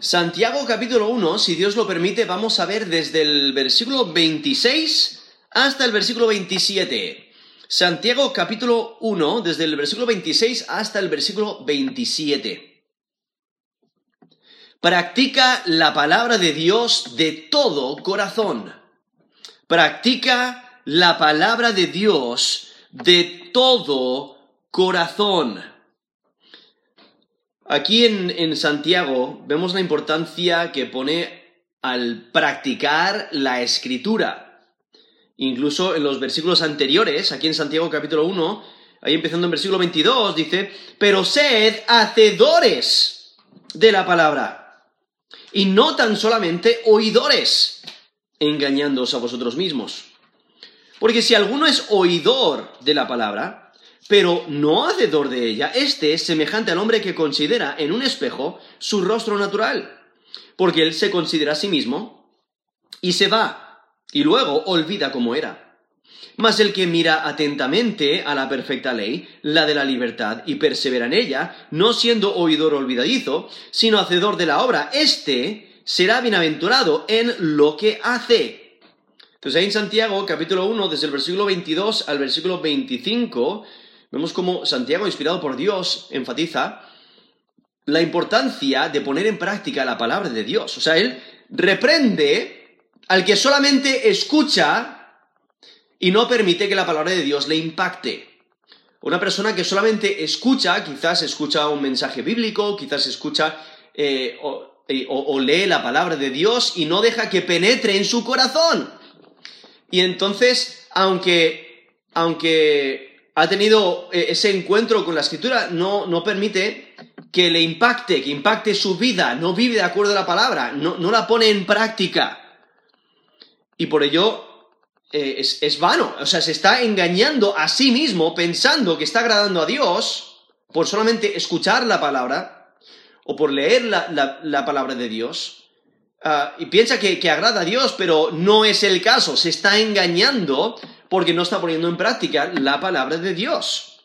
Santiago capítulo 1, si Dios lo permite, vamos a ver desde el versículo 26 hasta el versículo 27. Santiago capítulo 1, desde el versículo 26 hasta el versículo 27. Practica la palabra de Dios de todo corazón. Practica la palabra de Dios de todo corazón. Aquí en, Santiago vemos la importancia que pone al practicar la escritura. Incluso en los versículos anteriores, aquí en Santiago capítulo 1, ahí empezando en versículo 22, dice, pero sed hacedores de la palabra, y no tan solamente oidores, engañándoos a vosotros mismos. Porque si alguno es oidor de la palabra, pero no hacedor de ella, este es semejante al hombre que considera en un espejo su rostro natural, porque él se considera a sí mismo y se va, y luego olvida cómo era. Mas el que mira atentamente a la perfecta ley, la de la libertad, y persevera en ella, no siendo oidor olvidadizo, sino hacedor de la obra, éste será bienaventurado en lo que hace. Entonces ahí en Santiago, capítulo 1, desde el versículo 22 al versículo 25, Vemos cómo Santiago, inspirado por Dios, enfatiza la importancia de poner en práctica la palabra de Dios. O sea, él reprende al que solamente escucha y no permite que la palabra de Dios le impacte. Una persona que solamente escucha, quizás escucha un mensaje bíblico, quizás escucha eh, eh, o lee la palabra de Dios y no deja que penetre en su corazón. Y entonces, aunque, aunque ha tenido eh, ese encuentro con la escritura, no, no permite que le impacte, que impacte su vida, no vive de acuerdo a la palabra, no, la pone en práctica. Y por ello eh, es, es, vano, o sea, se está engañando a sí mismo pensando que está agradando a Dios por solamente escuchar la palabra o por leer la, palabra de Dios. Ah, y piensa que, que agrada a Dios, pero no es el caso, se está engañando porque no está poniendo en práctica la palabra de Dios.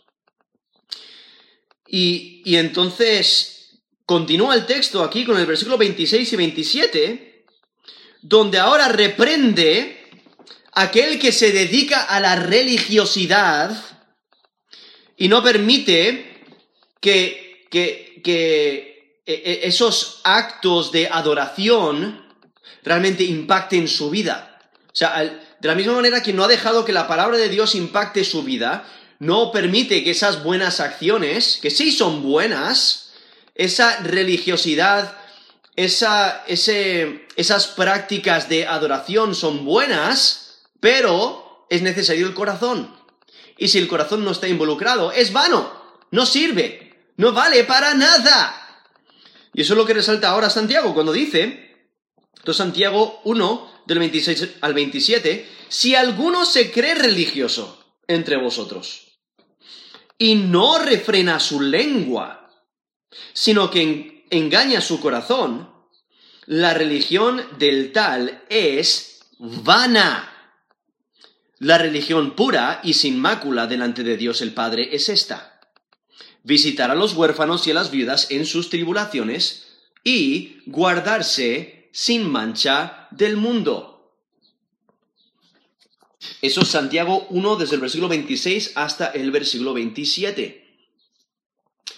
Y, entonces continúa el texto aquí con el versículo 26 y 27, donde ahora reprende aquel que se dedica a la religiosidad y no permite que, que, que e, e, esos actos de adoración realmente impacten su vida. O sea, de la misma manera que no ha dejado que la palabra de Dios impacte su vida, no permite que esas buenas acciones, que sí son buenas, esa religiosidad, esa, esas prácticas de adoración son buenas, pero es necesario el corazón. Y si el corazón no está involucrado, es vano, no sirve, no vale para nada. Y eso es lo que resalta ahora Santiago cuando dice, entonces Santiago 1, del 26 al 27, si alguno se cree religioso entre vosotros y no refrena su lengua, sino que engaña su corazón, la religión del tal es vana. La religión pura y sin mácula delante de Dios el Padre es esta. Visitar a los huérfanos y a las viudas en sus tribulaciones y guardarse sin mancha del mundo. Eso es Santiago 1 desde el versículo 26 hasta el versículo 27.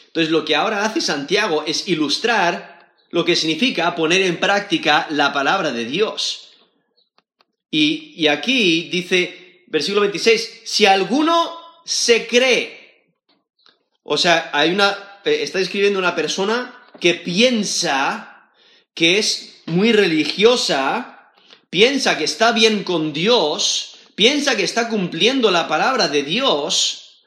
Entonces lo que ahora hace Santiago es ilustrar lo que significa poner en práctica la palabra de Dios. Y, aquí dice, versículo 26, si alguno se cree, o sea, hay una, eh, está describiendo una persona que piensa que es muy religiosa, piensa que está bien con Dios, piensa que está cumpliendo la palabra de Dios,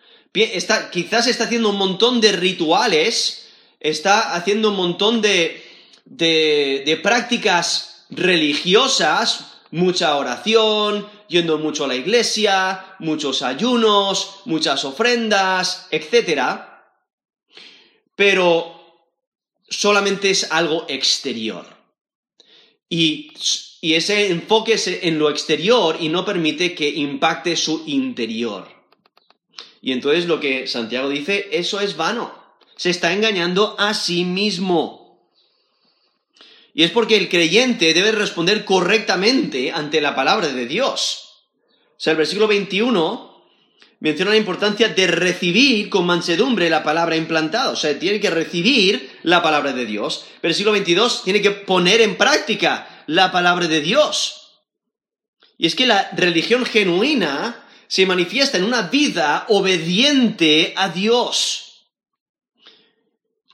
quizás está haciendo un montón de rituales, está haciendo un montón de, de, prácticas religiosas, mucha oración, yendo mucho a la iglesia, muchos ayunos, muchas ofrendas, etc. Pero solamente es algo exterior. Y y ese enfoque es en lo exterior y no permite que impacte su interior. Y entonces lo que Santiago dice, eso es vano. Se está engañando a sí mismo. Y es porque el creyente debe responder correctamente ante la palabra de Dios. O sea, el versículo 21 menciona la importancia de recibir con mansedumbre la palabra implantada. O sea, tiene que recibir la palabra de Dios. Versículo 22 tiene que poner en práctica la palabra de Dios. Y es que la religión genuina se manifiesta en una vida obediente a Dios.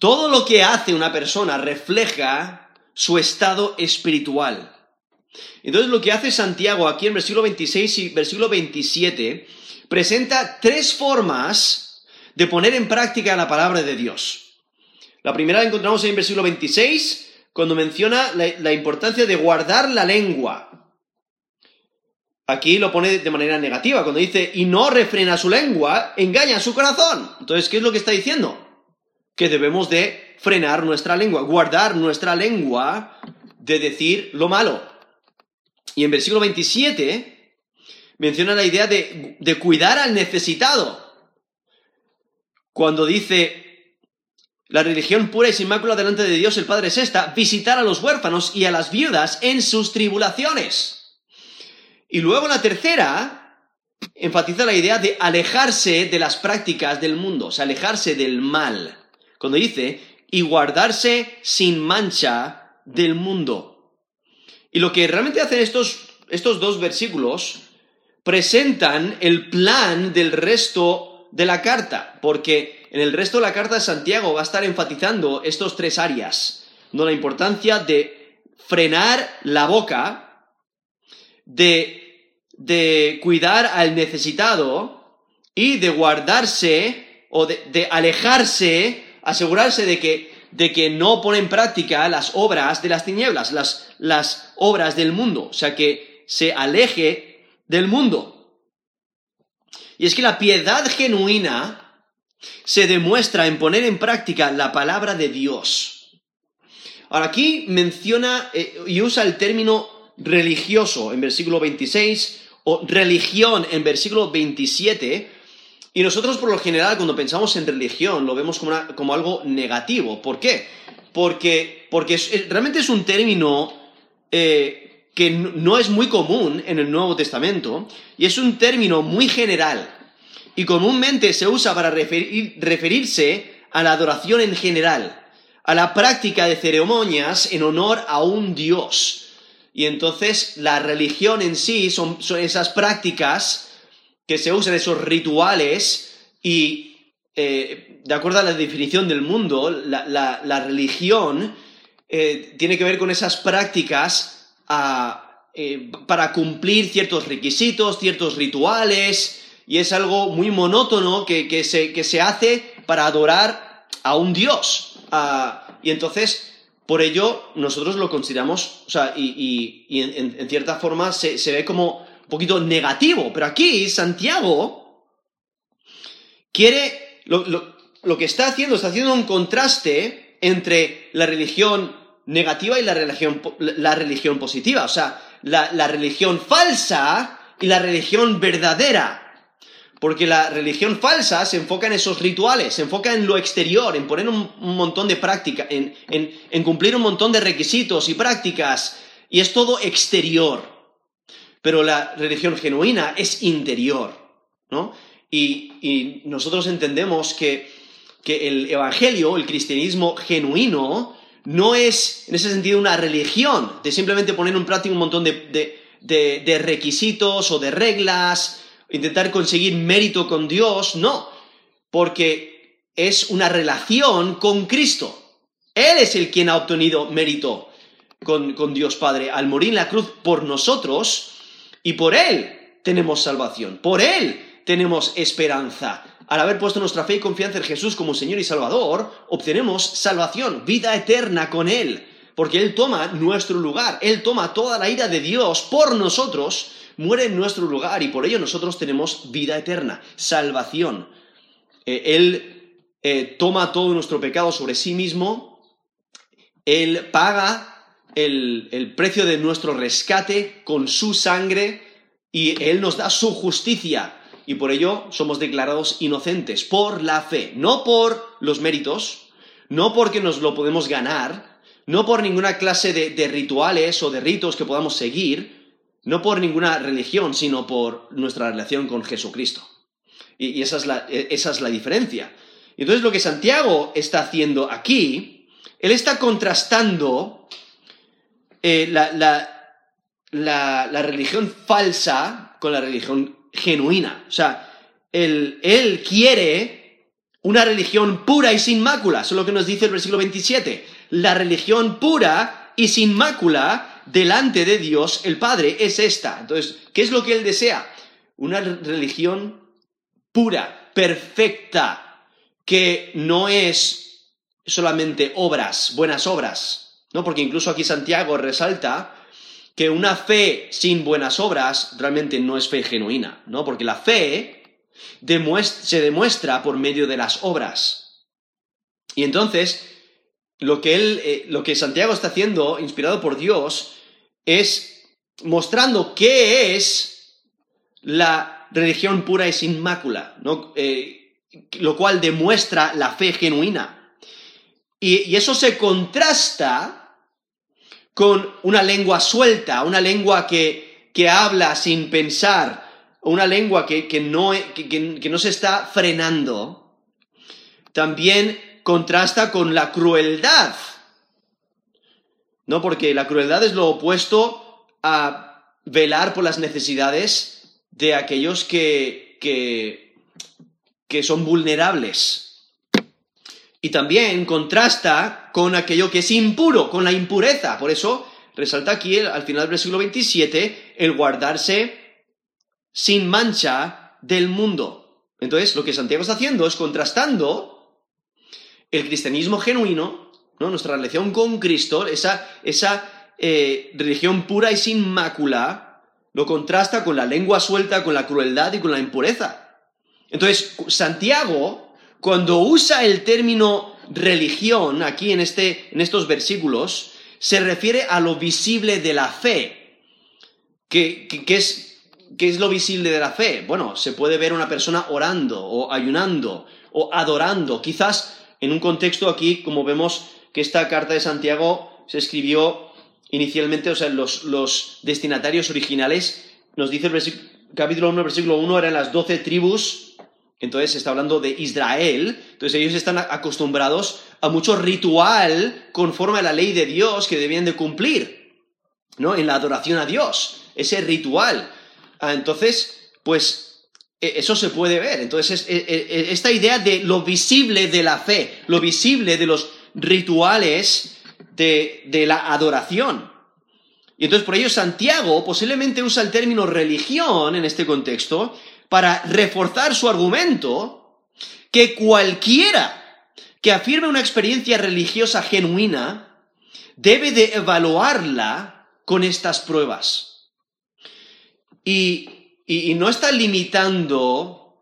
Todo lo que hace una persona refleja su estado espiritual. Entonces lo que hace Santiago aquí en versículo 26 y versículo 27 presenta tres formas de poner en práctica la palabra de Dios. La primera la encontramos en el versículo 26, cuando menciona la, la importancia de guardar la lengua. Aquí lo pone de manera negativa, cuando dice, y no refrena su lengua, engaña su corazón. Entonces, ¿qué es lo que está diciendo? Que debemos de frenar nuestra lengua, guardar nuestra lengua de decir lo malo. Y en versículo 27 menciona la idea de, de cuidar al necesitado. Cuando dice, la religión pura y sin mácula delante de Dios el Padre es esta, visitar a los huérfanos y a las viudas en sus tribulaciones. Y luego la tercera enfatiza la idea de alejarse de las prácticas del mundo, o sea, alejarse del mal. Cuando dice, y guardarse sin mancha del mundo. Y lo que realmente hacen estos, estos dos versículos, presentan el plan del resto de la carta, porque en el resto de la carta de Santiago va a estar enfatizando estos tres áreas, ¿no? la importancia de frenar la boca, de de cuidar al necesitado y de guardarse o de, alejarse, asegurarse de que, de que no pone en práctica las obras de las tinieblas, las, las obras del mundo, o sea, que se aleje del mundo. Y es que la piedad genuina se demuestra en poner en práctica la palabra de Dios. Ahora aquí menciona eh, y usa el término religioso en versículo 26 o religión en versículo 27, y nosotros por lo general cuando pensamos en religión lo vemos como, algo negativo. ¿Por qué? Porque, porque realmente es un término eh, que no es muy común en el Nuevo Testamento y es un término muy general y comúnmente se usa para referirse a la adoración en general, a la práctica de ceremonias en honor a un Dios. Y entonces la religión en sí son, esas prácticas que se usan, esos rituales, y eh, de acuerdo a la definición del mundo, la, religión eh, tiene que ver con esas prácticas eh, para cumplir ciertos requisitos, ciertos rituales, y es algo muy monótono que, se, que se, hace para adorar a un Dios. Ah, y entonces por ello, nosotros lo consideramos, o sea, y, en, cierta forma se, ve como un poquito negativo, pero aquí Santiago quiere, lo, que está haciendo, está haciendo un contraste entre la religión negativa y la religión, la religión positiva, o sea, la religión falsa y la religión verdadera. Porque la religión falsa se enfoca en esos rituales, se enfoca en lo exterior, en poner un, montón de práctica, en, en, cumplir un montón de requisitos y prácticas, y es todo exterior. Pero la religión genuina es interior, ¿no? Y, nosotros entendemos que, que, el evangelio, el cristianismo genuino, no es en ese sentido una religión de simplemente poner en práctica un montón de, de requisitos o de reglas intentar conseguir mérito con Dios, no, porque es una relación con Cristo. Él es el quien ha obtenido mérito con, con Dios Padre al morir en la cruz por nosotros y por Él tenemos salvación, por Él tenemos esperanza. Al haber puesto nuestra fe y confianza en Jesús como Señor y Salvador, obtenemos salvación, vida eterna con Él, porque Él toma nuestro lugar, Él toma toda la ira de Dios por nosotros muere en nuestro lugar y por ello nosotros tenemos vida eterna, salvación. Eh, él eh, toma todo nuestro pecado sobre sí mismo, Él paga el, precio de nuestro rescate con su sangre y Él nos da su justicia y por ello somos declarados inocentes por la fe, no por los méritos, no porque nos lo podemos ganar, no por ninguna clase de, rituales o de ritos que podamos seguir, no por ninguna religión, sino por nuestra relación con Jesucristo. Y, esa, es la, e, esa es la diferencia. Entonces lo que Santiago está haciendo aquí, él está contrastando eh, la, la, religión falsa con la religión genuina. O sea, él, quiere una religión pura y sin mácula. Eso es lo que nos dice el versículo 27. La religión pura y sin mácula delante de Dios, el Padre, es esta. Entonces, ¿qué es lo que él desea? Una religión pura, perfecta, que no es solamente obras, buenas obras, ¿no? Porque incluso aquí Santiago resalta que una fe sin buenas obras realmente no es fe genuina, ¿no? Porque la fe se demuestra por medio de las obras. Y entonces, lo que, él, eh, lo que Santiago está haciendo, inspirado por Dios, es mostrando qué es la religión pura y sin mácula, ¿no? Eh, lo cual demuestra la fe genuina. y eso se contrasta con una lengua suelta, una lengua que, que habla sin pensar, una lengua que, que no, que no se está frenando, también contrasta con la crueldad. ¿No? Porque la crueldad es lo opuesto a velar por las necesidades de aquellos que, que, que son vulnerables. Y también contrasta con aquello que es impuro, con la impureza. Por eso resalta aquí al final del versículo 27 el guardarse sin mancha del mundo. Entonces, lo que Santiago está haciendo es contrastando el cristianismo genuino, ¿no? nuestra relación con Cristo, esa, esa eh, religión pura y sin mácula, lo contrasta con la lengua suelta, con la crueldad y con la impureza. Entonces, Santiago cuando usa el término religión aquí en, este, en estos versículos, se refiere a lo visible de la fe. ¿Qué, es, ¿Qué es lo visible de la fe? Bueno, se puede ver una persona orando o ayunando o adorando. Quizás en un contexto aquí, como vemos que esta carta de Santiago se escribió inicialmente, o sea, los, los destinatarios originales, nos dice el capítulo 1, versículo 1, eran las doce tribus entonces está hablando de Israel, entonces ellos están acostumbrados a mucho ritual conforme a la ley de Dios que debían de cumplir, ¿no? En la adoración a Dios, ese ritual. Ah, entonces, pues e, eso se puede ver. Entonces, e, e, esta idea de lo visible de la fe, lo visible de los rituales de la adoración. Y entonces por ello Santiago posiblemente usa el término religión en este contexto, para reforzar su argumento que cualquiera que afirme una experiencia religiosa genuina debe de evaluarla con estas pruebas. Y, no está limitando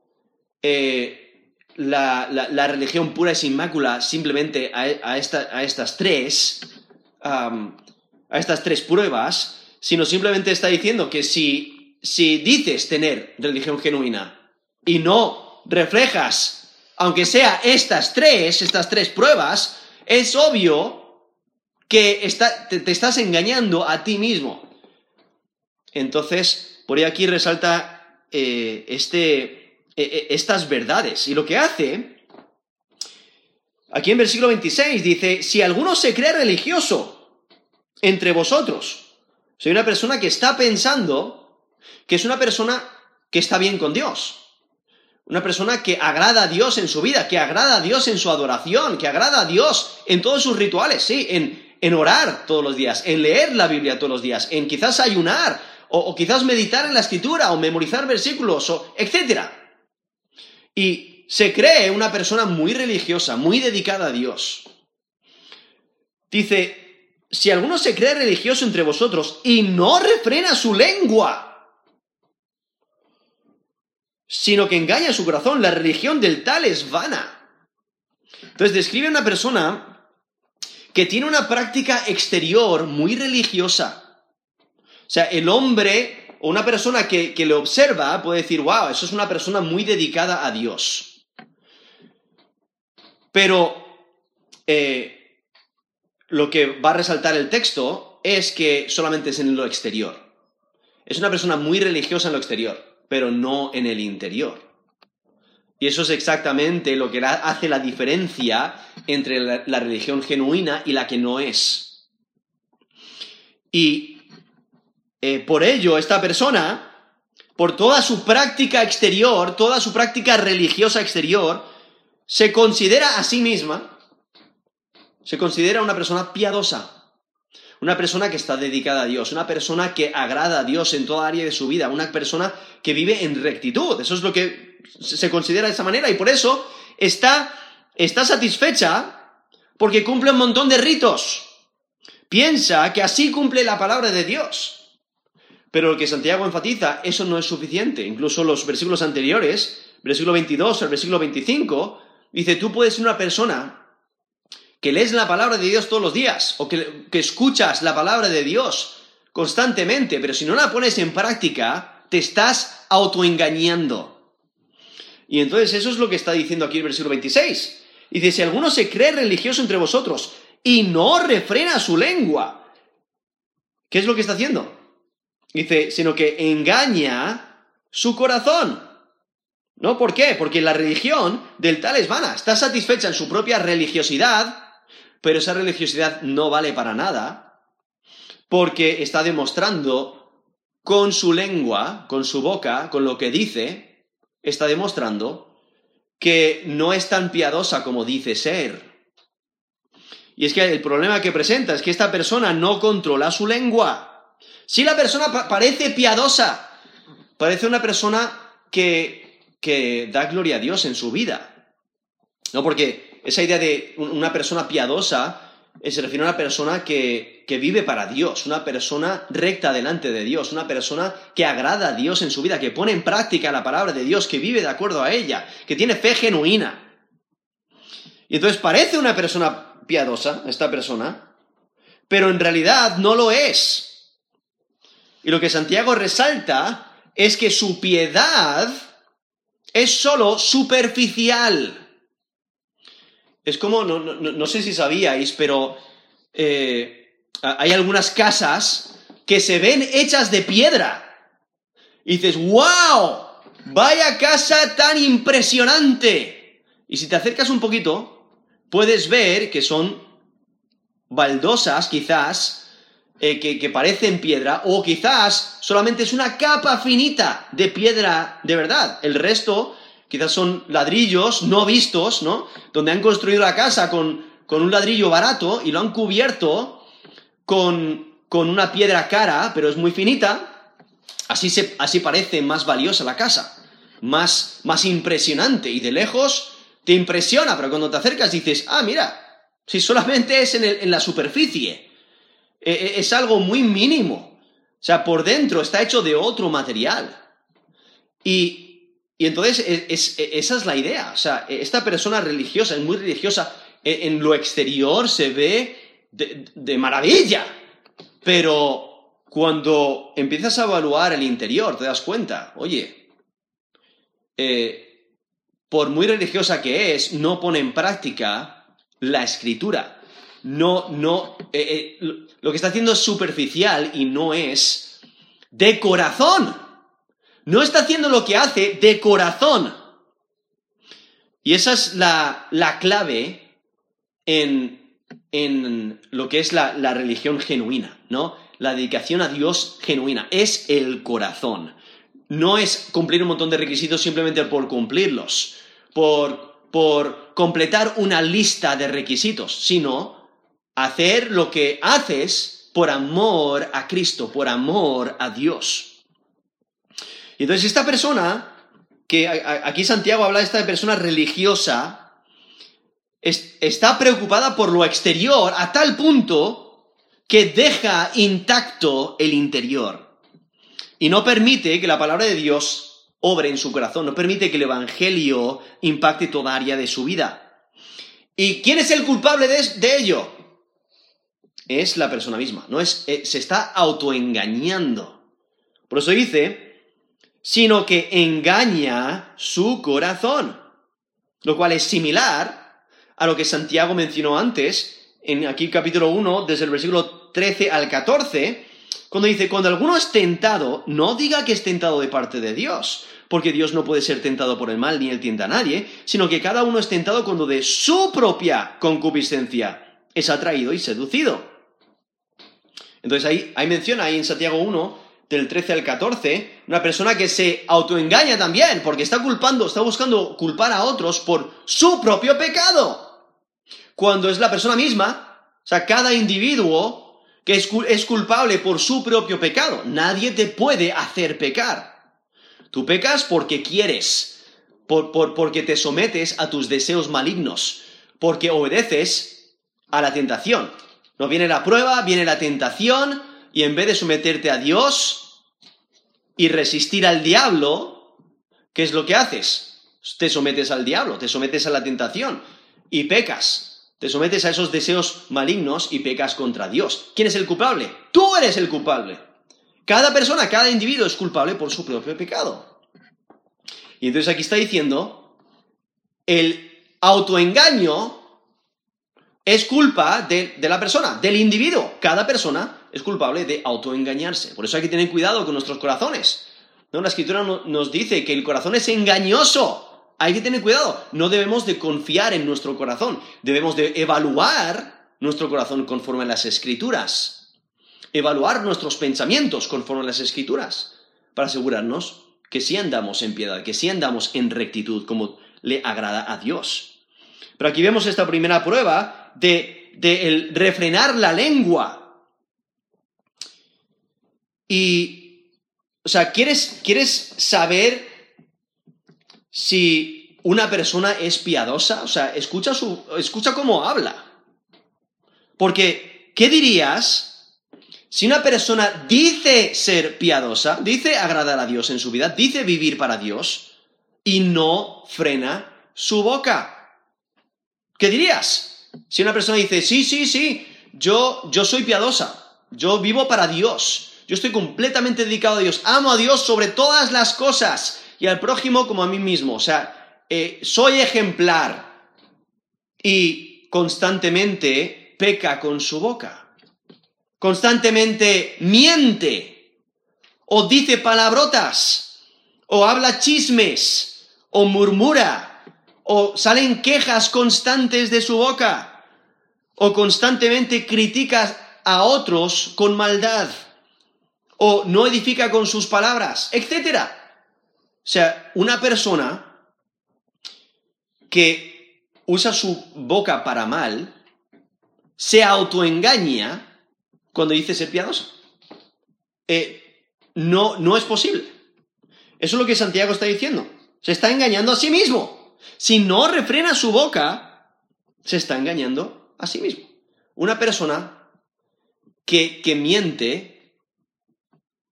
eh, la, religión pura y sin mácula simplemente a, estas tres, a estas tres pruebas, sino simplemente está diciendo que si si dices tener religión genuina y no reflejas, aunque sea estas tres, estas tres pruebas, es obvio que te, estás engañando a ti mismo. Entonces, por ahí aquí resalta eh, este, e, e, estas verdades. Y lo que hace, aquí en versículo 26 dice, si alguno se cree religioso entre vosotros, soy una persona que está pensando que es una persona que está bien con Dios. Una persona que agrada a Dios en su vida, que agrada a Dios en su adoración, que agrada a Dios en todos sus rituales, sí, en, en orar todos los días, en leer la Biblia todos los días, en quizás ayunar, o, quizás meditar en la escritura, o memorizar versículos, o etc. Y se cree una persona muy religiosa, muy dedicada a Dios. Dice, si alguno se cree religioso entre vosotros y no refrena su lengua, sino que engaña su corazón. La religión del tal es vana. Entonces describe a una persona que tiene una práctica exterior muy religiosa. O sea, el hombre o una persona que, le observa puede decir, wow, eso es una persona muy dedicada a Dios. Pero eh, lo que va a resaltar el texto es que solamente es en lo exterior. Es una persona muy religiosa en lo exterior, pero no en el interior. Y eso es exactamente lo que hace la diferencia entre la, religión genuina y la que no es. Y eh, por ello, esta persona, por toda su práctica exterior, toda su práctica religiosa exterior, se considera a sí misma, se considera una persona piadosa. Una persona que está dedicada a Dios, una persona que agrada a Dios en toda área de su vida, una persona que vive en rectitud. Eso es lo que se considera de esa manera y por eso está, está satisfecha porque cumple un montón de ritos. Piensa que así cumple la palabra de Dios. Pero lo que Santiago enfatiza, eso no es suficiente. Incluso los versículos anteriores, versículo 22 al versículo 25, dice, tú puedes ser una persona que lees la palabra de Dios todos los días o que, escuchas la palabra de Dios constantemente, pero si no la pones en práctica, te estás autoengañando. Y entonces eso es lo que está diciendo aquí el versículo 26. Dice, si alguno se cree religioso entre vosotros y no refrena su lengua, ¿qué es lo que está haciendo? Dice, sino que engaña su corazón. ¿No? ¿Por qué? Porque la religión del tal es vana. Está satisfecha en su propia religiosidad pero esa religiosidad no vale para nada porque está demostrando con su lengua, con su boca, con lo que dice, está demostrando que no es tan piadosa como dice ser. Y es que el problema que presenta es que esta persona no controla su lengua. Si la persona parece piadosa, parece una persona que, que da gloria a Dios en su vida. No, porque esa idea de una persona piadosa eh, se refiere a una persona que, que, vive para Dios, una persona recta delante de Dios, una persona que agrada a Dios en su vida, que pone en práctica la palabra de Dios, que vive de acuerdo a ella, que tiene fe genuina. Y entonces parece una persona piadosa, esta persona, pero en realidad no lo es. Y lo que Santiago resalta es que su piedad es sólo superficial. Es como, no, sé si sabíais, pero eh, hay algunas casas que se ven hechas de piedra. Y dices, ¡wow! ¡Vaya casa tan impresionante! Y si te acercas un poquito, puedes ver que son baldosas, quizás, eh, que, que, parecen piedra, o quizás solamente es una capa finita de piedra de verdad. El resto quizás son ladrillos no vistos, ¿no? Donde han construido la casa con, un ladrillo barato y lo han cubierto con, una piedra cara, pero es muy finita, así, se, así parece más valiosa la casa, más, más impresionante y de lejos te impresiona, pero cuando te acercas dices, ah, mira, si solamente es en, en la superficie, e, e, es algo muy mínimo, o sea, por dentro está hecho de otro material. Y, y entonces esa es la idea. O sea, esta persona religiosa, es muy religiosa, e, en, lo exterior se ve de, maravilla. Pero cuando empiezas a evaluar el interior, te das cuenta, oye, eh, por muy religiosa que es, no pone en práctica la escritura. No, no, lo que está haciendo es superficial y no es de corazón no está haciendo lo que hace de corazón. Y esa es la, clave en, en, lo que es la, la religión genuina, ¿no? La dedicación a Dios genuina. Es el corazón. No es cumplir un montón de requisitos simplemente por cumplirlos, por, por completar una lista de requisitos, sino hacer lo que haces por amor a Cristo, por amor a Dios. Entonces esta persona, que aquí Santiago habla de esta persona religiosa, está preocupada por lo exterior a tal punto que deja intacto el interior. Y no permite que la palabra de Dios obre en su corazón, no permite que el Evangelio impacte toda área de su vida. ¿Y quién es el culpable de, ello? Es la persona misma, no es, eh, se está autoengañando. Por eso dice, sino que engaña su corazón, lo cual es similar a lo que Santiago mencionó antes en aquí capítulo 1, desde el versículo 13 al 14, cuando dice, cuando alguno es tentado, no diga que es tentado de parte de Dios, porque Dios no puede ser tentado por el mal ni él tienta a nadie, sino que cada uno es tentado cuando de su propia concupiscencia es atraído y seducido. Entonces ahí, ahí menciona, ahí en Santiago 1, del 13 al 14, una persona que se autoengaña también, porque está culpando, está buscando culpar a otros por su propio pecado cuando es la persona misma, o sea, cada individuo que es, culpable por su propio pecado. Nadie te puede hacer pecar. Tú pecas porque quieres, porque te sometes a tus deseos malignos, porque obedeces a la tentación. No viene la prueba, viene la tentación, y en vez de someterte a Dios y resistir al diablo, ¿qué es lo que haces? Te sometes al diablo, te sometes a la tentación y pecas. Te sometes a esos deseos malignos y pecas contra Dios. ¿Quién es el culpable? Tú eres el culpable. Cada persona, cada individuo es culpable por su propio pecado. Y entonces aquí está diciendo, el autoengaño es culpa de, la persona, del individuo. Cada persona es culpable de autoengañarse. Por eso hay que tener cuidado con nuestros corazones. ¿No? La escritura nos dice que el corazón es engañoso hay que tener cuidado. No debemos de confiar en nuestro corazón. Debemos de evaluar nuestro corazón conforme a las escrituras. Evaluar nuestros pensamientos conforme a las escrituras. Para asegurarnos que sí andamos en piedad, que sí andamos en rectitud como le agrada a Dios. Pero aquí vemos esta primera prueba de, el refrenar la lengua. Y, o sea, ¿quieres, ¿quieres saber si una persona es piadosa, o sea, escucha, su, escucha cómo habla. Porque, ¿qué dirías si una persona dice ser piadosa, dice agradar a Dios en su vida, dice vivir para Dios y no frena su boca? ¿Qué dirías? Si una persona dice, sí, sí, sí, yo, yo soy piadosa, yo vivo para Dios, yo estoy completamente dedicado a Dios, amo a Dios sobre todas las cosas, y al prójimo como a mí mismo. O sea, eh, soy ejemplar y constantemente peca con su boca. Constantemente miente o dice palabrotas o habla chismes o murmura o salen quejas constantes de su boca o constantemente critica a otros con maldad o no edifica con sus palabras, etcétera. O sea, una persona que usa su boca para mal se autoengaña cuando dice ser piadosa. Eh, no, no es posible. Eso es lo que Santiago está diciendo. Se está engañando a sí mismo. Si no refrena su boca, se está engañando a sí mismo. Una persona que, que miente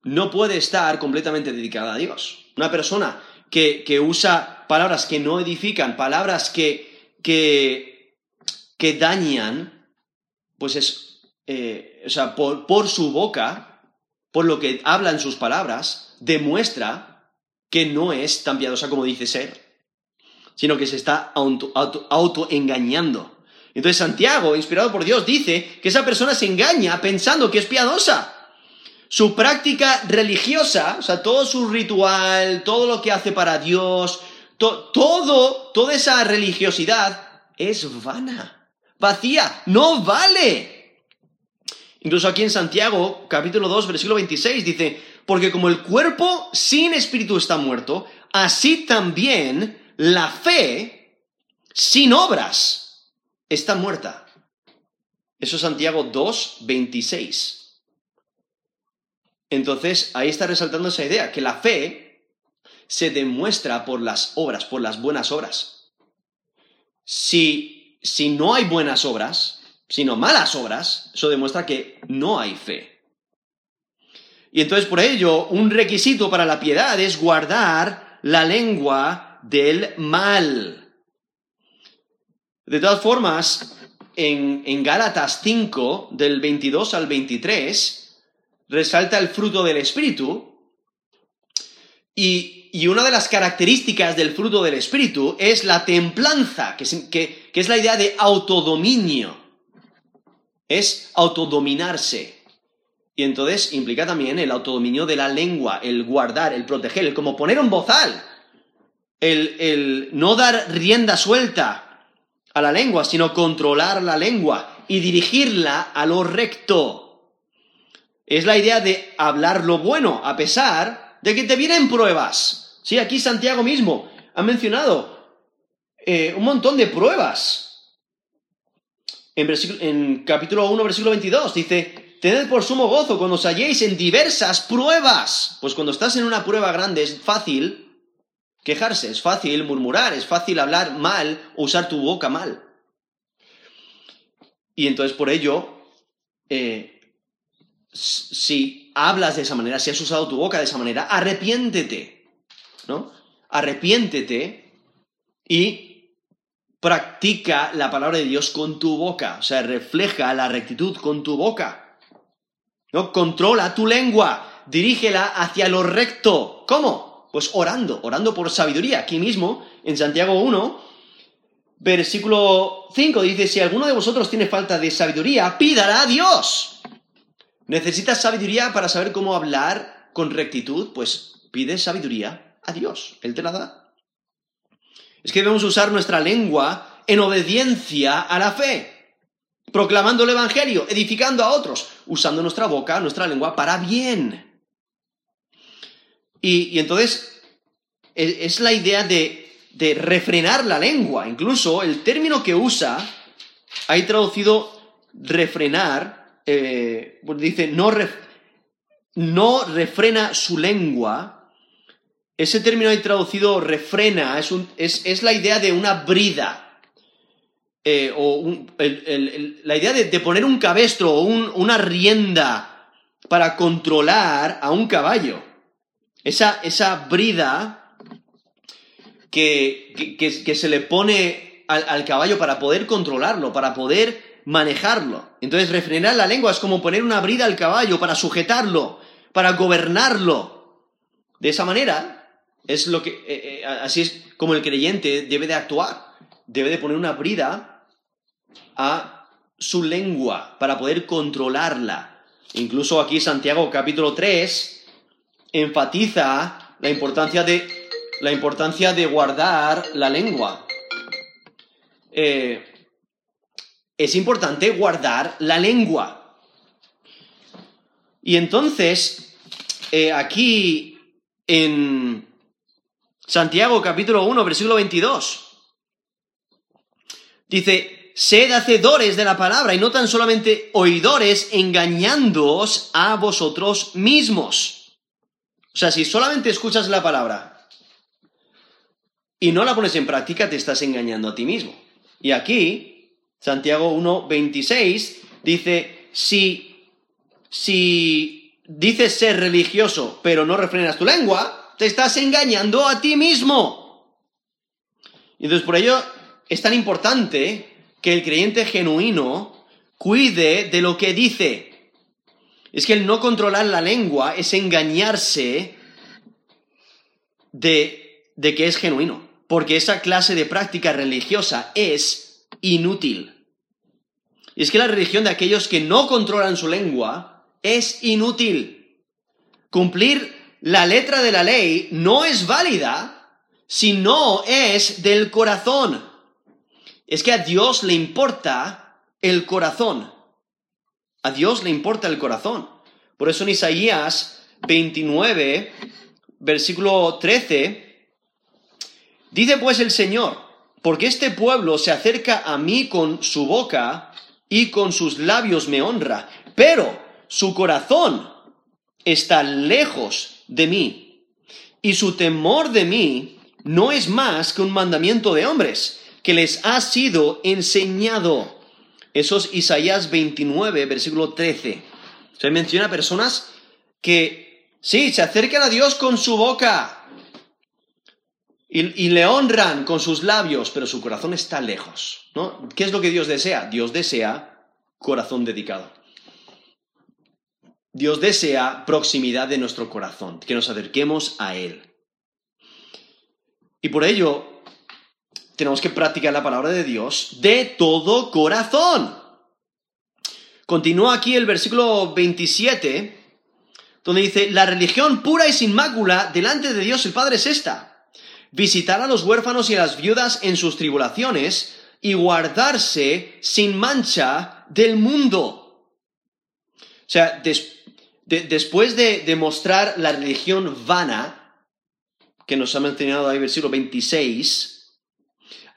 no puede estar completamente dedicada a Dios. Una persona que, usa palabras que no edifican, palabras que, que, que dañan, pues es, eh, o sea, por, por su boca, por lo que hablan sus palabras, demuestra que no es tan piadosa como dice ser, sino que se está autoengañando. Auto, Entonces Santiago, inspirado por Dios, dice que esa persona se engaña pensando que es piadosa su práctica religiosa, o sea, todo su ritual, todo lo que hace para Dios, todo, toda esa religiosidad es vana, vacía, no vale. Incluso aquí en Santiago, capítulo 2, versículo 26, dice, porque como el cuerpo sin espíritu está muerto, así también la fe sin obras está muerta. Eso es Santiago 2, 26. Entonces, ahí está resaltando esa idea, que la fe se demuestra por las obras, por las buenas obras. Si, si no hay buenas obras, sino malas obras, eso demuestra que no hay fe. Y entonces, por ello, un requisito para la piedad es guardar la lengua del mal. De todas formas, en, en Gálatas 5, del 22 al 23, resalta el fruto del Espíritu. Y, una de las características del fruto del Espíritu es la templanza, que es, que, es la idea de autodominio. es autodominarse. Y entonces implica también el autodominio de la lengua, el guardar, el proteger, el como poner un bozal, el, el no dar rienda suelta a la lengua, sino controlar la lengua y dirigirla a lo recto. Es la idea de hablar lo bueno, a pesar de que te vienen pruebas. Sí, aquí Santiago mismo ha mencionado eh, un montón de pruebas. En, en capítulo 1, versículo 22, dice, tened por sumo gozo cuando os halléis en diversas pruebas. Pues cuando estás en una prueba grande es fácil quejarse, es fácil murmurar, es fácil hablar mal o usar tu boca mal. Y entonces por ello, eh, si hablas de esa manera, si has usado tu boca de esa manera, arrepiéntete, ¿no? Arrepiéntete y practica la palabra de Dios con tu boca, o sea, refleja la rectitud con tu boca. ¿No? Controla tu lengua, dirígela hacia lo recto. ¿Cómo? Pues orando, orando por sabiduría. Aquí mismo, en Santiago 1, versículo 5 dice, si alguno de vosotros tiene falta de sabiduría, pídala a Dios. ¿Necesitas sabiduría para saber cómo hablar con rectitud? Pues pide sabiduría a Dios. Él te la da. Es que debemos usar nuestra lengua en obediencia a la fe proclamando el Evangelio, edificando a otros, usando nuestra boca, nuestra lengua para bien. Y, entonces e, es, la idea de, de, refrenar la lengua. Incluso el término que usa, hay traducido refrenar, eh, dice no, no refrena su lengua. Ese término hay traducido refrena, es, es, es la idea de una brida eh, o la idea de, poner un cabestro o una rienda para controlar a un caballo. Esa, esa brida que, que, se le pone al, caballo para poder controlarlo, para poder manejarlo. Entonces, refrenar la lengua es como poner una brida al caballo para sujetarlo, para gobernarlo. De esa manera, es lo que, eh, eh, así es como el creyente debe de actuar. Debe de poner una brida a su lengua para poder controlarla. Incluso aquí Santiago capítulo 3 enfatiza la importancia de, la importancia de guardar la lengua. Eh, es importante guardar la lengua. Y entonces, eh, aquí en Santiago capítulo 1, versículo 22, dice, sed hacedores de la palabra y no tan solamente oidores engañándoos a vosotros mismos. O sea, si solamente escuchas la palabra y no la pones en práctica, te estás engañando a ti mismo. Y aquí, Santiago 1.26 dice, si, si dices ser religioso pero no refrenas tu lengua, te estás engañando a ti mismo. Y entonces por ello es tan importante que el creyente genuino cuide de lo que dice. Es que el no controlar la lengua es engañarse de, de que es genuino, porque esa clase de práctica religiosa es inútil. Y es que la religión de aquellos que no controlan su lengua es inútil. Cumplir la letra de la ley no es válida si no es del corazón es que a Dios le importa el corazón. A Dios le importa el corazón. Por eso en Isaías 29, versículo 13, dice pues el Señor, porque este pueblo se acerca a mí con su boca y con sus labios me honra, pero su corazón está lejos de mí, y su temor de mí no es más que un mandamiento de hombres que les ha sido enseñado. Eso es Isaías 29, versículo 13. Se menciona personas que, sí, se acercan a Dios con su boca y, le honran con sus labios, pero su corazón está lejos. ¿no? ¿Qué es lo que Dios desea? Dios desea corazón dedicado. Dios desea proximidad de nuestro corazón, que nos acerquemos a Él. Y por ello, tenemos que practicar la palabra de Dios de todo corazón. Continúa aquí el versículo 27, donde dice, la religión pura y sin mácula delante de Dios el Padre es esta, visitar a los huérfanos y a las viudas en sus tribulaciones y guardarse sin mancha del mundo. O sea, después de, de mostrar la religión vana, que nos ha mencionado ahí versículo 26,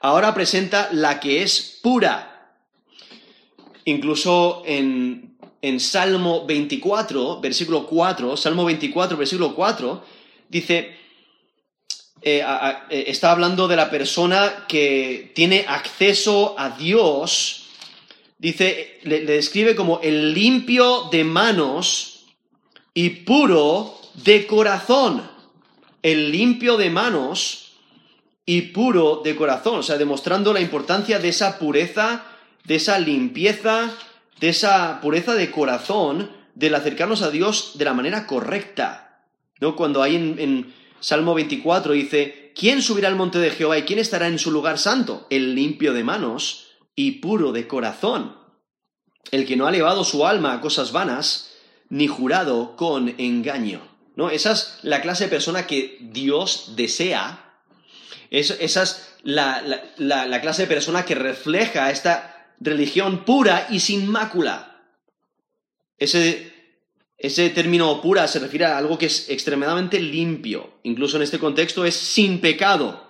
ahora presenta la que es pura Incluso en, Salmo 24, versículo 4, Salmo 24, versículo 4, dice, eh, eh, está hablando de la persona que tiene acceso a Dios, dice, le, describe como el limpio de manos y puro de corazón. El limpio de manos y puro de corazón, o sea, demostrando la importancia de esa pureza de esa limpieza, de esa pureza de corazón, del acercarnos a Dios de la manera correcta. ¿No? Cuando hay en, Salmo 24 dice, ¿quién subirá al monte de Jehová y quién estará en su lugar santo? El limpio de manos y puro de corazón, el que no ha elevado su alma a cosas vanas, ni jurado con engaño. ¿No? Esa es la clase de persona que Dios desea. esa es la, la clase de persona que refleja esta religión pura y sin mácula. Ese, ese término pura se refiere a algo que es extremadamente limpio. Incluso en este contexto es sin pecado.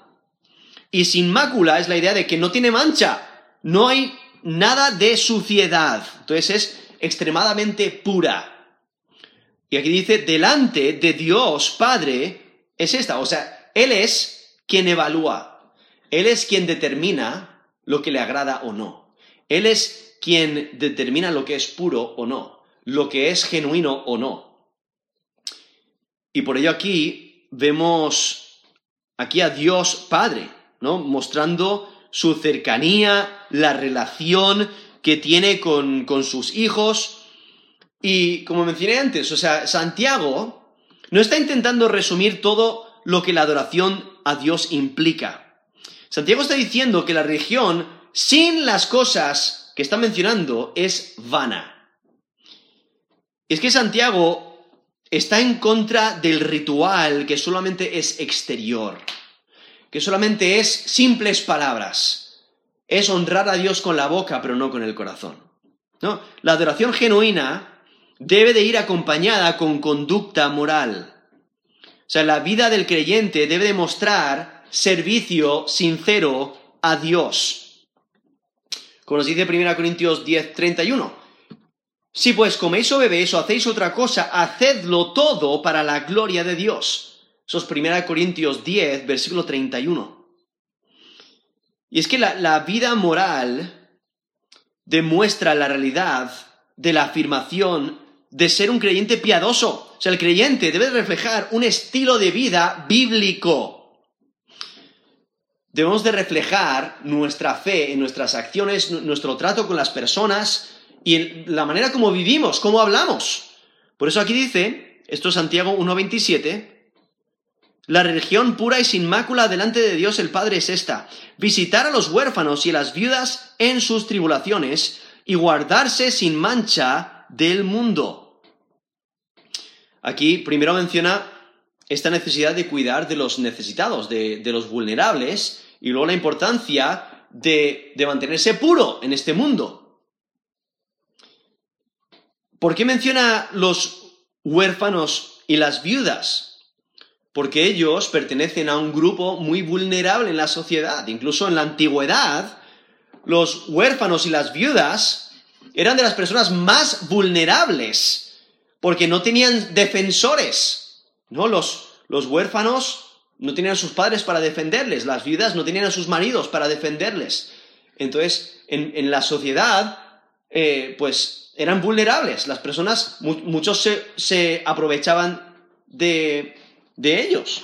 Y sin mácula es la idea de que no tiene mancha. No hay nada de suciedad. Entonces es extremadamente pura. Y aquí dice, delante de Dios Padre es esta. O sea, Él es quien evalúa. Él es quien determina lo que le agrada o no. Él es quien determina lo que es puro o no, lo que es genuino o no. Y por ello aquí vemos aquí a Dios Padre, ¿no? Mostrando su cercanía, la relación que tiene con, con sus hijos. Y como mencioné antes, o sea, Santiago no está intentando resumir todo lo que la adoración a Dios implica. Santiago está diciendo que la religión sin las cosas que está mencionando es vana. Es que Santiago está en contra del ritual que solamente es exterior, que solamente es simples palabras. Es honrar a Dios con la boca, pero no con el corazón. ¿No? La adoración genuina debe de ir acompañada con conducta moral. O sea, la vida del creyente debe demostrar servicio sincero a Dios. Como nos dice 1 Corintios 10, 31. Si pues coméis o bebéis o hacéis otra cosa, hacedlo todo para la gloria de Dios. Eso es 1 Corintios 10, versículo 31. Y es que la, la vida moral demuestra la realidad de la afirmación de ser un creyente piadoso. O sea, el creyente debe reflejar un estilo de vida bíblico debemos de reflejar nuestra fe en nuestras acciones, nuestro trato con las personas y la manera como vivimos, cómo hablamos. Por eso aquí dice, esto es Santiago 1.27, la religión pura y sin mácula delante de Dios el Padre es esta, visitar a los huérfanos y a las viudas en sus tribulaciones y guardarse sin mancha del mundo. Aquí primero menciona esta necesidad de cuidar de los necesitados, de, de los vulnerables, y luego la importancia de, mantenerse puro en este mundo. ¿Por qué menciona los huérfanos y las viudas? Porque ellos pertenecen a un grupo muy vulnerable en la sociedad. Incluso en la antigüedad, los huérfanos y las viudas eran de las personas más vulnerables, porque no tenían defensores. ¿no? Los, los huérfanos no tenían a sus padres para defenderles, las viudas no tenían a sus maridos para defenderles. Entonces, en, la sociedad, eh, pues eran vulnerables, las personas, muchos se, aprovechaban de, ellos.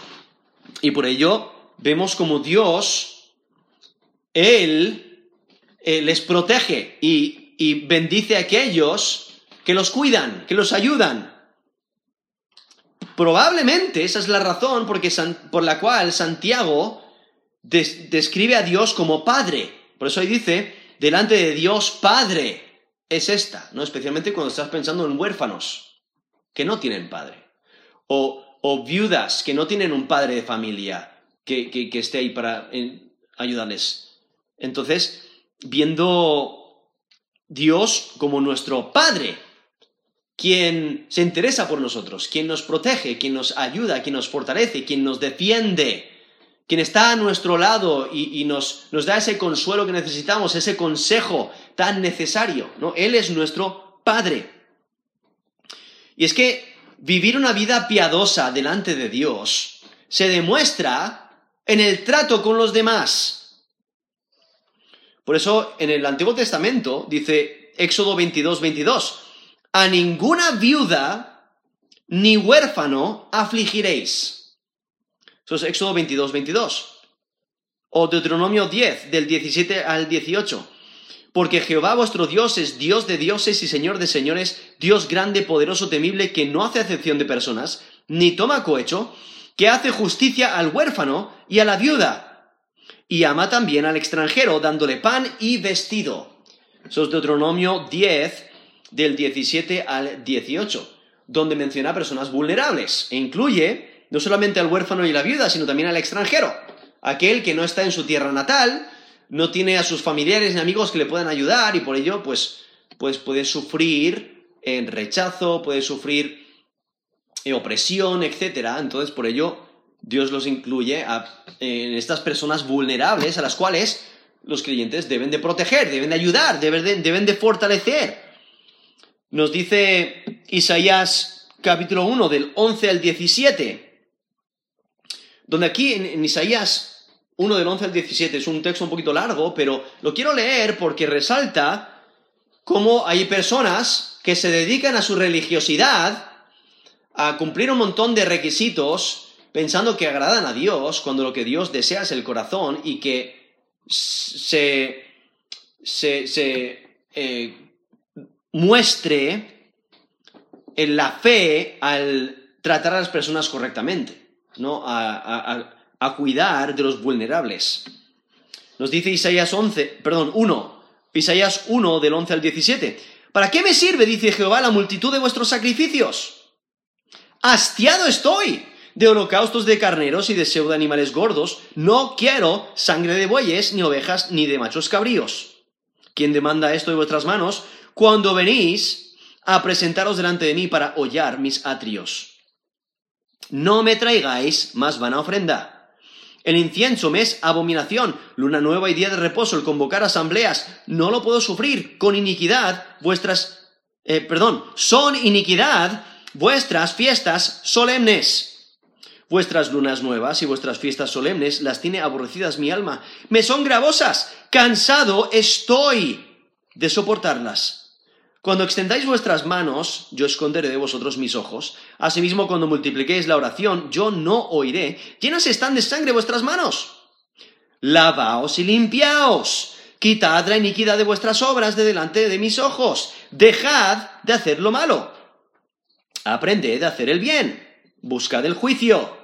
Y por ello vemos como Dios, Él, eh, les protege y, y bendice a aquellos que los cuidan, que los ayudan. Probablemente esa es la razón por la cual Santiago describe a Dios como Padre. Por eso ahí dice, delante de Dios Padre es esta, ¿no? Especialmente cuando estás pensando en huérfanos que no tienen padre. O, viudas que no tienen un padre de familia que, que, esté ahí para ayudarles. Entonces, viendo Dios como nuestro Padre, quien se interesa por nosotros, quien nos protege, quien nos ayuda, quien nos fortalece, quien nos defiende, quien está a nuestro lado y, nos, nos, da ese consuelo que necesitamos, ese consejo tan necesario, ¿no? Él es nuestro Padre. Y es que vivir una vida piadosa delante de Dios se demuestra en el trato con los demás. Por eso en el Antiguo Testamento dice Éxodo 22, 22, a ninguna viuda ni huérfano afligiréis eso es Éxodo 22, 22. O Deuteronomio 10, del 17 al 18. Porque Jehová vuestro Dios es Dios de dioses y Señor de señores, Dios grande, poderoso, temible, que no hace acepción de personas, ni toma cohecho, que hace justicia al huérfano y a la viuda, y ama también al extranjero, dándole pan y vestido. Eso es Deuteronomio 10, del 17 al 18, donde menciona personas vulnerables, e incluye no solamente al huérfano y la viuda, sino también al extranjero, aquel que no está en su tierra natal, no tiene a sus familiares ni amigos que le puedan ayudar y por ello pues, pues puede sufrir en rechazo, puede sufrir en opresión, etc. Entonces por ello Dios los incluye en estas personas vulnerables a las cuales los creyentes deben de proteger, deben de ayudar, deben de, deben de fortalecer. Nos dice Isaías capítulo 1 del 11 al 17 donde aquí en, Isaías 1 del 11 al 17 es un texto un poquito largo, pero lo quiero leer porque resalta cómo hay personas que se dedican a su religiosidad, a cumplir un montón de requisitos, pensando que agradan a Dios, cuando lo que Dios desea es el corazón y que se, eh, muestre en la fe al tratar a las personas correctamente. ¿no? Cuidar de los vulnerables. Nos dice Isaías 11, perdón, 1, Isaías 1 del 11 al 17. ¿Para qué me sirve, dice Jehová, la multitud de vuestros sacrificios? Hastiado estoy de holocaustos de carneros y de de animales gordos. No quiero sangre de bueyes, ni ovejas, ni de machos cabríos. ¿Quién demanda esto de vuestras manos cuando venís a presentaros delante de mí para hollar mis atrios? No me traigáis más vana ofrenda. El incienso me es abominación, luna nueva y día de reposo, el convocar asambleas, no lo puedo sufrir. Con iniquidad vuestras, eh, perdón, son iniquidad vuestras fiestas solemnes. Vuestras lunas nuevas y vuestras fiestas solemnes las tiene aborrecidas mi alma. Me son gravosas, cansado estoy de soportarlas. Cuando extendáis vuestras manos, yo esconderé de vosotros mis ojos. Asimismo, cuando multipliquéis la oración, yo no oiré. Llenas están de sangre vuestras manos. Lavaos y limpiaos. Quitad la iniquidad de vuestras obras de delante de mis ojos. Dejad de hacer lo malo. Aprended a hacer el bien. Buscad el juicio.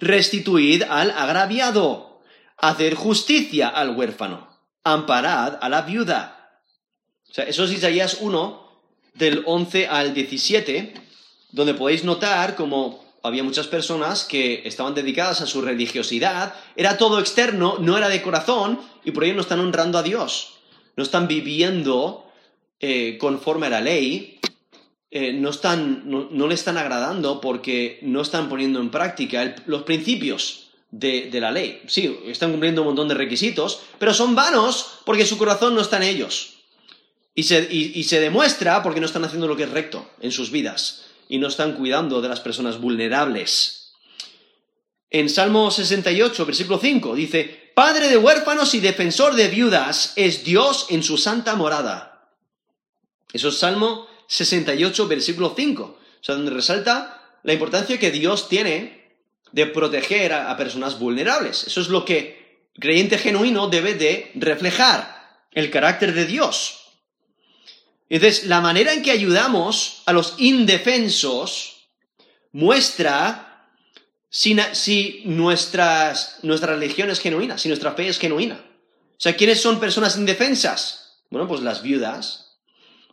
Restituid al agraviado. Hacer justicia al huérfano. Amparad a la viuda eso es Isaías 1, del 11 al 17, donde podéis notar como había muchas personas que estaban dedicadas a su religiosidad, era todo externo, no era de corazón, y por ello no están honrando a Dios, no están viviendo eh, conforme a la ley, eh, no, están, no, le están agradando porque no están poniendo en práctica los principios de, de, la ley. Sí, están cumpliendo un montón de requisitos, pero son vanos porque su corazón no está en ellos. Y se, demuestra porque no están haciendo lo que es recto en sus vidas y no están cuidando de las personas vulnerables. En Salmo 68, versículo 5, dice, Padre de huérfanos y defensor de viudas es Dios en su santa morada. Eso es Salmo 68, versículo 5, o sea, donde resalta la importancia que Dios tiene de proteger a, a personas vulnerables. Eso es lo que el creyente genuino debe de reflejar, el carácter de Dios. Entonces, la manera en que ayudamos a los indefensos muestra si, nuestras, nuestra religión es genuina, si nuestra fe es genuina. O sea, ¿quiénes son personas indefensas? Bueno, pues las viudas,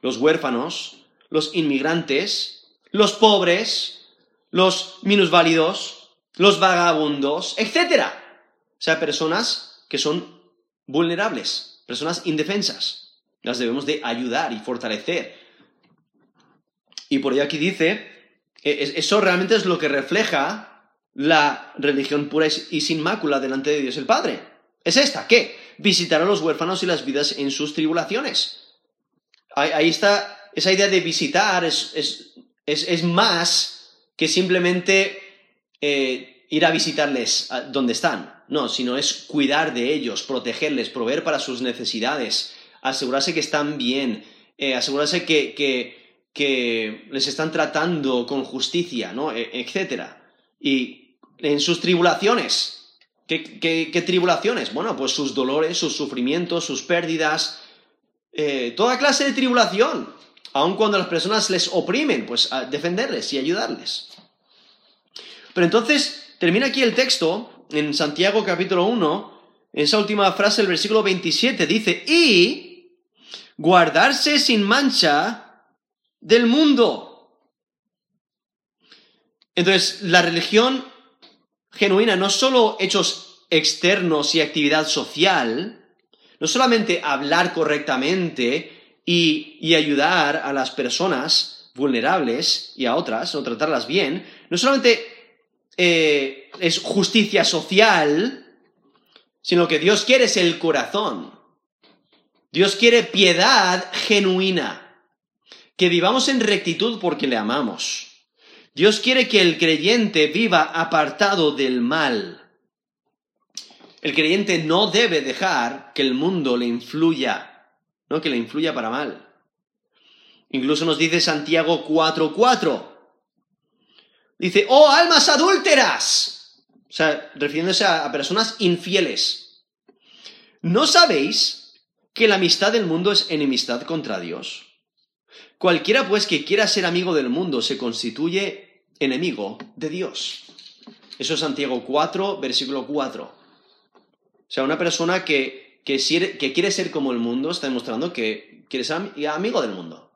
los huérfanos, los inmigrantes, los pobres, los minusválidos, los vagabundos, etc. O sea, personas que son vulnerables, personas indefensas. Las debemos de ayudar y fortalecer. Y por ello aquí dice, e, eso realmente es lo que refleja la religión pura y sin mácula delante de Dios el Padre. Es esta, ¿qué? Visitar a los huérfanos y las vidas en sus tribulaciones. Ahí, está, esa idea de visitar es, más que simplemente eh, ir a visitarles donde están. No, sino es cuidar de ellos, protegerles, proveer para sus necesidades, asegurarse que están bien, eh, asegurarse que, que, les están tratando con justicia, ¿no? E, etcétera. Y en sus tribulaciones, ¿Qué, tribulaciones? Bueno, pues sus dolores, sus sufrimientos, sus pérdidas, eh, toda clase de tribulación. Aun cuando las personas les oprimen, pues defenderles y ayudarles. Pero entonces termina aquí el texto en Santiago capítulo 1, en esa última frase del versículo 27, dice, y guardarse sin mancha del mundo. Entonces, la religión genuina no solo hechos externos y actividad social, no solamente hablar correctamente y, ayudar a las personas vulnerables y a otras, o tratarlas bien, no solamente eh, es justicia social, sino que Dios quiere es el corazón. Dios quiere piedad genuina, que vivamos en rectitud porque le amamos. Dios quiere que el creyente viva apartado del mal. El creyente no debe dejar que el mundo le influya, no que le influya para mal. Incluso nos dice Santiago 4:4. Dice, oh almas adúlteras. O sea, refiriéndose a, a personas infieles. ¿No sabéis que la amistad del mundo es enemistad contra Dios? Cualquiera pues que quiera ser amigo del mundo se constituye enemigo de Dios. Eso es Santiago 4, versículo 4. O sea, una persona que, quiere ser como el mundo está demostrando que quiere ser amigo del mundo.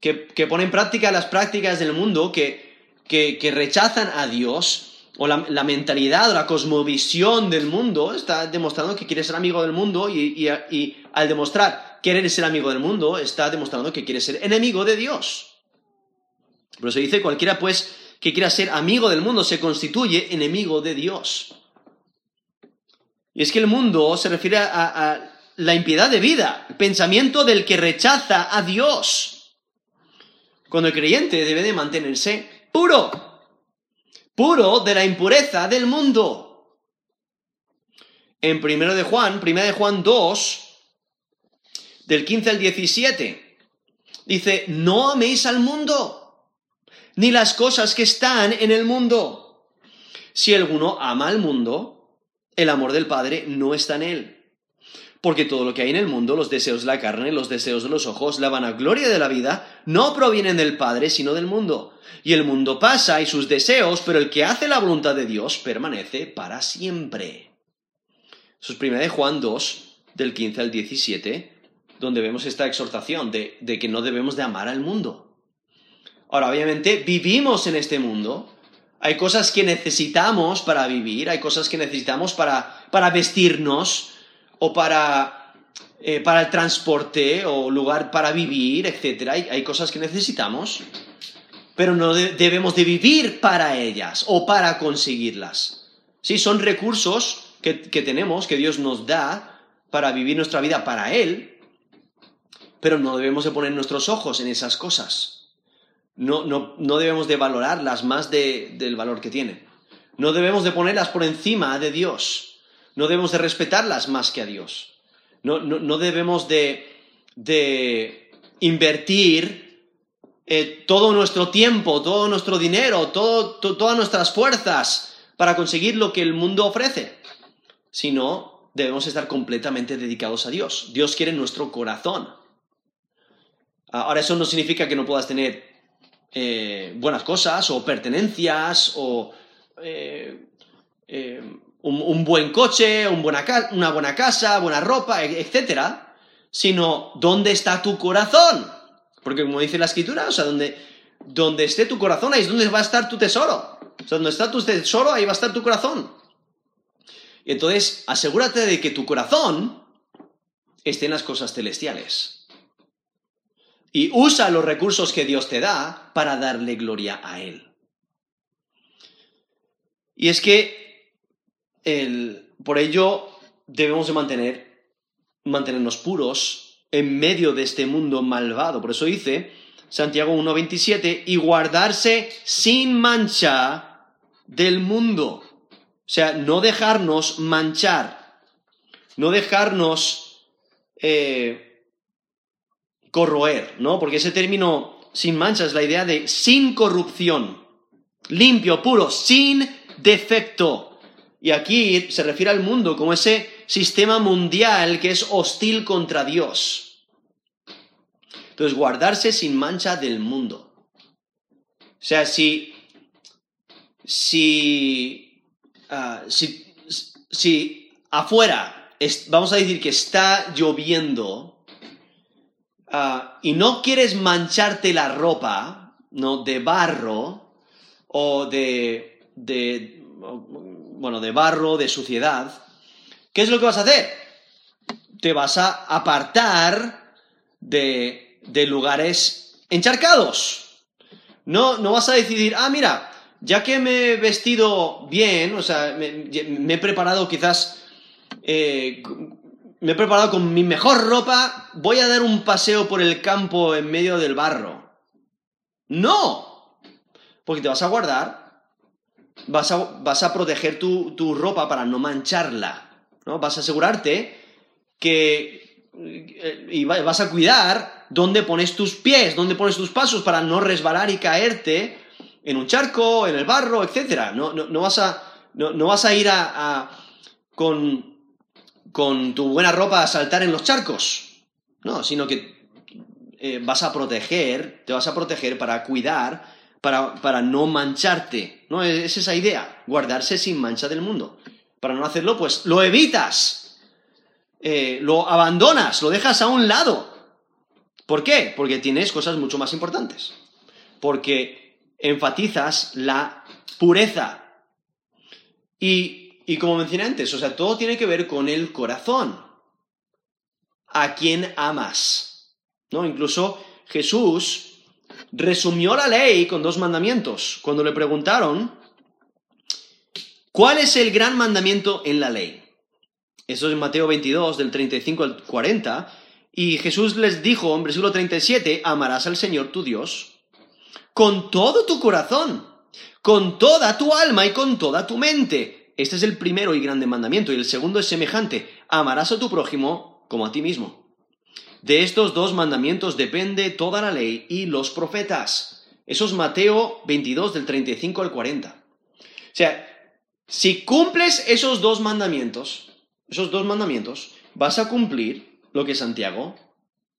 Que, pone en práctica las prácticas del mundo, que, rechazan a Dios, o la, mentalidad o la cosmovisión del mundo, está demostrando que quiere ser amigo del mundo y al demostrar querer ser amigo del mundo está demostrando que quiere ser enemigo de Dios. Por eso dice, cualquiera pues que quiera ser amigo del mundo se constituye enemigo de Dios. Y es que el mundo se refiere a, la impiedad de vida, el pensamiento del que rechaza a Dios. Cuando el creyente debe de mantenerse puro, puro de la impureza del mundo. En primero de Juan, primera de Juan 2, del 15 al 17. Dice, no améis al mundo, ni las cosas que están en el mundo. Si alguno ama al mundo, el amor del Padre no está en él. Porque todo lo que hay en el mundo, los deseos de la carne, los deseos de los ojos, la vanagloria de la vida, no provienen del Padre, sino del mundo. Y el mundo pasa y sus deseos, pero el que hace la voluntad de Dios permanece para siempre. Eso es 1 de Juan 2, del 15 al 17, donde vemos esta exhortación de, que no debemos de amar al mundo. Ahora, obviamente, vivimos en este mundo, hay cosas que necesitamos para vivir, hay cosas que necesitamos para, para vestirnos o para, eh, para el transporte o lugar para vivir, etc. Hay, cosas que necesitamos, pero no debemos de vivir para ellas o para conseguirlas. Sí, son recursos que, que tenemos, que Dios nos da para vivir nuestra vida para Él, pero no debemos de poner nuestros ojos en esas cosas. No, no, no debemos de valorarlas más del valor que tienen. No debemos de ponerlas por encima de Dios. No debemos de respetarlas más que a Dios. No, no, debemos de, de invertir eh, todo nuestro tiempo, todo nuestro dinero, todo, todas nuestras fuerzas para conseguir lo que el mundo ofrece. Sino debemos estar completamente dedicados a Dios. Dios quiere nuestro corazón. Ahora eso no significa que no puedas tener eh, buenas cosas o pertenencias o eh, eh, un, buen coche, una buena casa, buena ropa, etc. Sino, ¿dónde está tu corazón? Porque como dice la escritura, o sea, donde, donde esté tu corazón, ahí es donde va a estar tu tesoro. O sea, donde está tu tesoro, ahí va a estar tu corazón. Y entonces, asegúrate de que tu corazón esté en las cosas celestiales. Y usa los recursos que Dios te da para darle gloria a Él. Y es que por ello debemos de mantener, mantenernos puros en medio de este mundo malvado. Por eso dice Santiago 1.27, y guardarse sin mancha del mundo. O sea, no dejarnos manchar, no dejarnos eh, corroer, ¿no? Porque ese término sin mancha es la idea de sin corrupción, limpio, puro, sin defecto. Y aquí se refiere al mundo como ese sistema mundial que es hostil contra Dios. Entonces, guardarse sin mancha del mundo. O sea, si, si, ah, si, si afuera, vamos a decir que está lloviendo y no quieres mancharte la ropa, ¿no? De barro o de de, bueno, de barro, de suciedad, ¿qué es lo que vas a hacer? Te vas a apartar de, de lugares encharcados. No, no vas a decidir, ah, mira, ya que me he vestido bien, o sea, me, he preparado quizás, eh, me he preparado con mi mejor ropa, voy a dar un paseo por el campo en medio del barro. No, porque te vas a guardar vas a, proteger tu, ropa para no mancharla, ¿no? Vas a asegurarte que... Eh, y vas a cuidar dónde pones tus pies, dónde pones tus pasos para no resbalar y caerte en un charco, en el barro, etc. No, vas, a, no, vas a ir a, con, con, tu buena ropa a saltar en los charcos, no, sino que eh, vas a proteger, te vas a proteger para cuidar para, no mancharte. ¿no? Es esa idea, guardarse sin mancha del mundo. Para no hacerlo, pues lo evitas, eh, lo abandonas, lo dejas a un lado. ¿Por qué? Porque tienes cosas mucho más importantes. Porque enfatizas la pureza. Y, y como mencioné antes, o sea, todo tiene que ver con el corazón. A quién amas. ¿No? Incluso Jesús resumió la ley con dos mandamientos. Cuando le preguntaron, ¿cuál es el gran mandamiento en la ley? Eso es Mateo 22, del 35 al 40. Y Jesús les dijo en versículo 37, amarás al Señor tu Dios con todo tu corazón, con toda tu alma y con toda tu mente. Este es el primero y grande mandamiento. Y el segundo es semejante, amarás a tu prójimo como a ti mismo. De estos dos mandamientos depende toda la ley y los profetas. Eso es Mateo 22 del 35 al 40. O sea, si cumples esos dos mandamientos, esos dos mandamientos, vas a cumplir lo que Santiago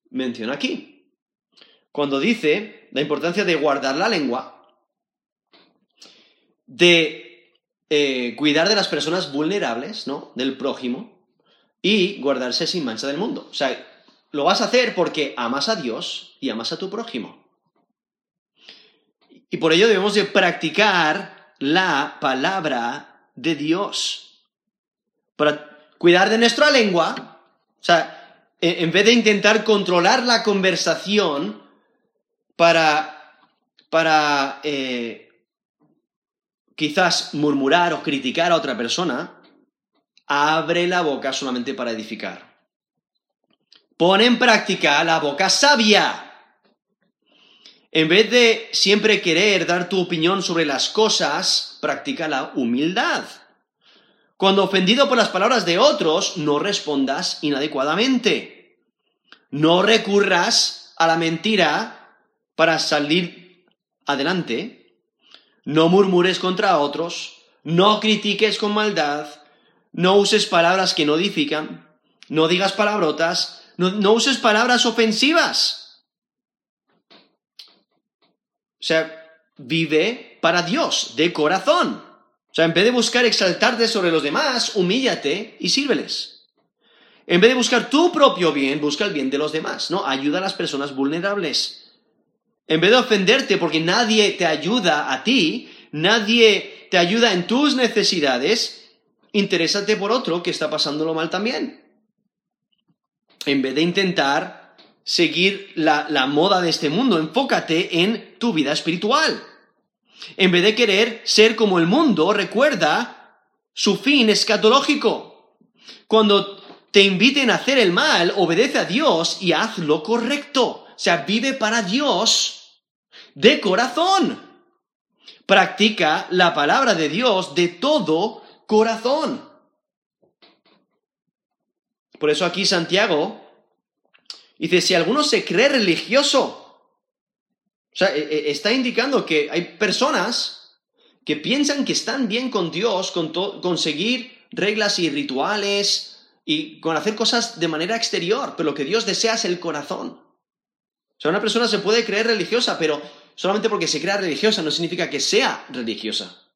menciona aquí. Cuando dice la importancia de guardar la lengua, de eh, cuidar de las personas vulnerables, ¿no? Del prójimo, y guardarse sin mancha del mundo. O sea, lo vas a hacer porque amas a Dios y amas a tu prójimo. Y por ello debemos de practicar la palabra de Dios. Para cuidar de nuestra lengua, o sea, en vez de intentar controlar la conversación para, para eh, quizás murmurar o criticar a otra persona, abre la boca solamente para edificar. Pon en práctica la boca sabia. En vez de siempre querer dar tu opinión sobre las cosas, practica la humildad. Cuando ofendido por las palabras de otros, no respondas inadecuadamente. No recurras a la mentira para salir adelante. No murmures contra otros. No critiques con maldad. No uses palabras que no edifican. No digas palabrotas no, uses palabras ofensivas. O sea, vive para Dios, de corazón. O sea, en vez de buscar exaltarte sobre los demás, humíllate y sírveles. En vez de buscar tu propio bien, busca el bien de los demás, ¿no? Ayuda a las personas vulnerables. En vez de ofenderte porque nadie te ayuda a ti, nadie te ayuda en tus necesidades, interésate por otro que está pasándolo mal también. En vez de intentar seguir la, la moda de este mundo, enfócate en tu vida espiritual. En vez de querer ser como el mundo, recuerda su fin escatológico. Cuando te inviten a hacer el mal, obedece a Dios y haz lo correcto. Sea, vive para Dios de corazón. Practica la palabra de Dios de todo corazón. Por eso aquí Santiago dice, si alguno se cree religioso, o sea, e, e, está indicando que hay personas que piensan que están bien con Dios, con conseguir reglas y rituales, y con hacer cosas de manera exterior, pero lo que Dios desea es el corazón. Sea, una persona se puede creer religiosa, pero solamente porque se crea religiosa no significa que sea religiosa.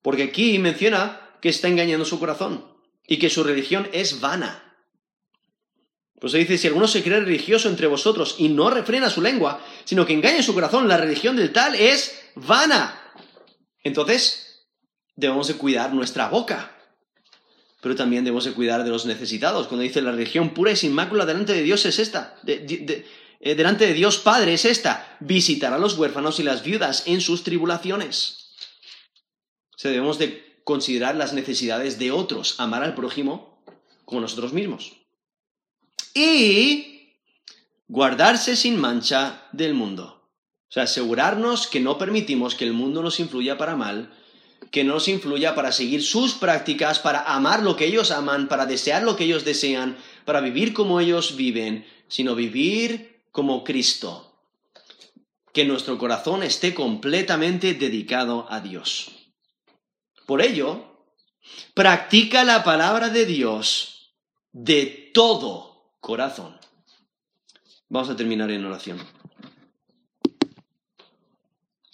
Porque aquí menciona que está engañando su corazón y que su religión es vana. Pues se dice, si alguno se cree religioso entre vosotros y no refrena su lengua, sino que engaña su corazón, la religión del tal es vana. Entonces, debemos de cuidar nuestra boca pero también debemos de cuidar de los necesitados. Cuando dice la religión pura y sin mácula delante de Dios es esta, eh, delante de Dios Padre es esta, visitar a los huérfanos y las viudas en sus tribulaciones. O debemos de considerar las necesidades de otros, amar al prójimo como nosotros mismos. Y guardarse sin mancha del mundo. O sea, asegurarnos que no permitimos que el mundo nos influya para mal, que nos influya para seguir sus prácticas, para amar lo que ellos aman, para desear lo que ellos desean, para vivir como ellos viven, sino vivir como Cristo. Que nuestro corazón esté completamente dedicado a Dios. Por ello, practica la palabra de Dios de todo corazón. Vamos a terminar en oración.